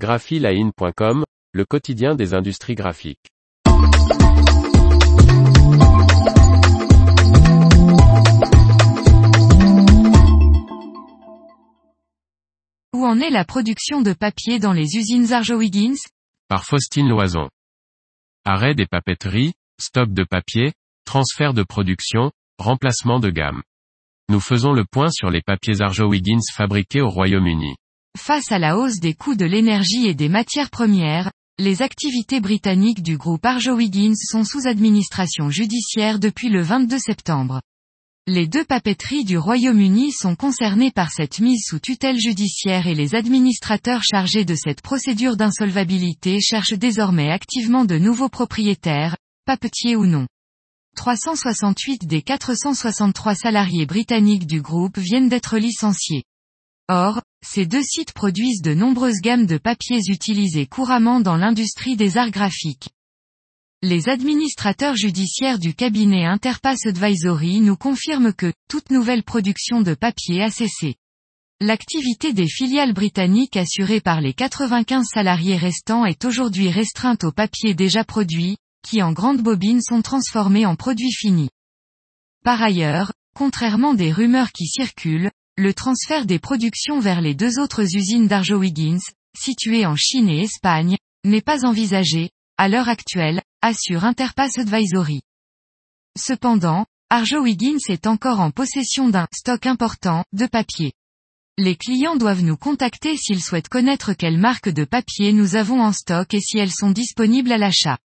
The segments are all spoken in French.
graphiline.com, le quotidien des industries graphiques. Où en est la production de papier dans les usines Arjowiggins Par Faustine Loison. Arrêt des papeteries, stock de papier, transfert de production, remplacement de gamme. Nous faisons le point sur les papiers Arjowiggins fabriqués au Royaume-Uni. Face à la hausse des coûts de l'énergie et des matières premières, les activités britanniques du groupe Arjowiggins sont sous administration judiciaire depuis le 22 septembre. Les deux papeteries du Royaume-Uni sont concernées par cette mise sous tutelle judiciaire et les administrateurs chargés de cette procédure d'insolvabilité cherchent désormais activement de nouveaux propriétaires, papetiers ou non. 368 des 463 salariés britanniques du groupe viennent d'être licenciés. Or, ces deux sites produisent de nombreuses gammes de papiers utilisés couramment dans l'industrie des arts graphiques. Les administrateurs judiciaires du cabinet Interpass Advisory nous confirment que, toute nouvelle production de papier a cessé. L'activité des filiales britanniques assurées par les 95 salariés restants est aujourd'hui restreinte aux papiers déjà produits, qui en grandes bobines sont transformés en produits finis. Par ailleurs, contrairement des rumeurs qui circulent, le transfert des productions vers les deux autres usines d'Arjowiggins, situées en Chine et Espagne, n'est pas envisagé, à l'heure actuelle, assure Interpass Advisory. Cependant, Arjowiggins est encore en possession d'un stock important de papier. Les clients doivent nous contacter s'ils souhaitent connaître quelle marque de papier nous avons en stock et si elles sont disponibles à l'achat.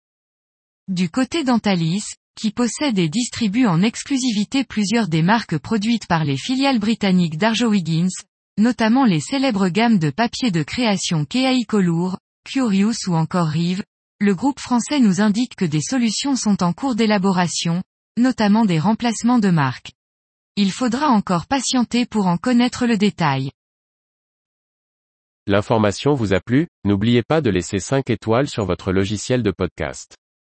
Du côté d'Antalis, qui possède et distribue en exclusivité plusieurs des marques produites par les filiales britanniques d'Arjowiggins, notamment les célèbres gammes de papier de création Kei Colour, Curious ou encore Rive, le groupe français nous indique que des solutions sont en cours d'élaboration, notamment des remplacements de marques. Il faudra encore patienter pour en connaître le détail. L'information vous a plu, n'oubliez pas de laisser 5 étoiles sur votre logiciel de podcast.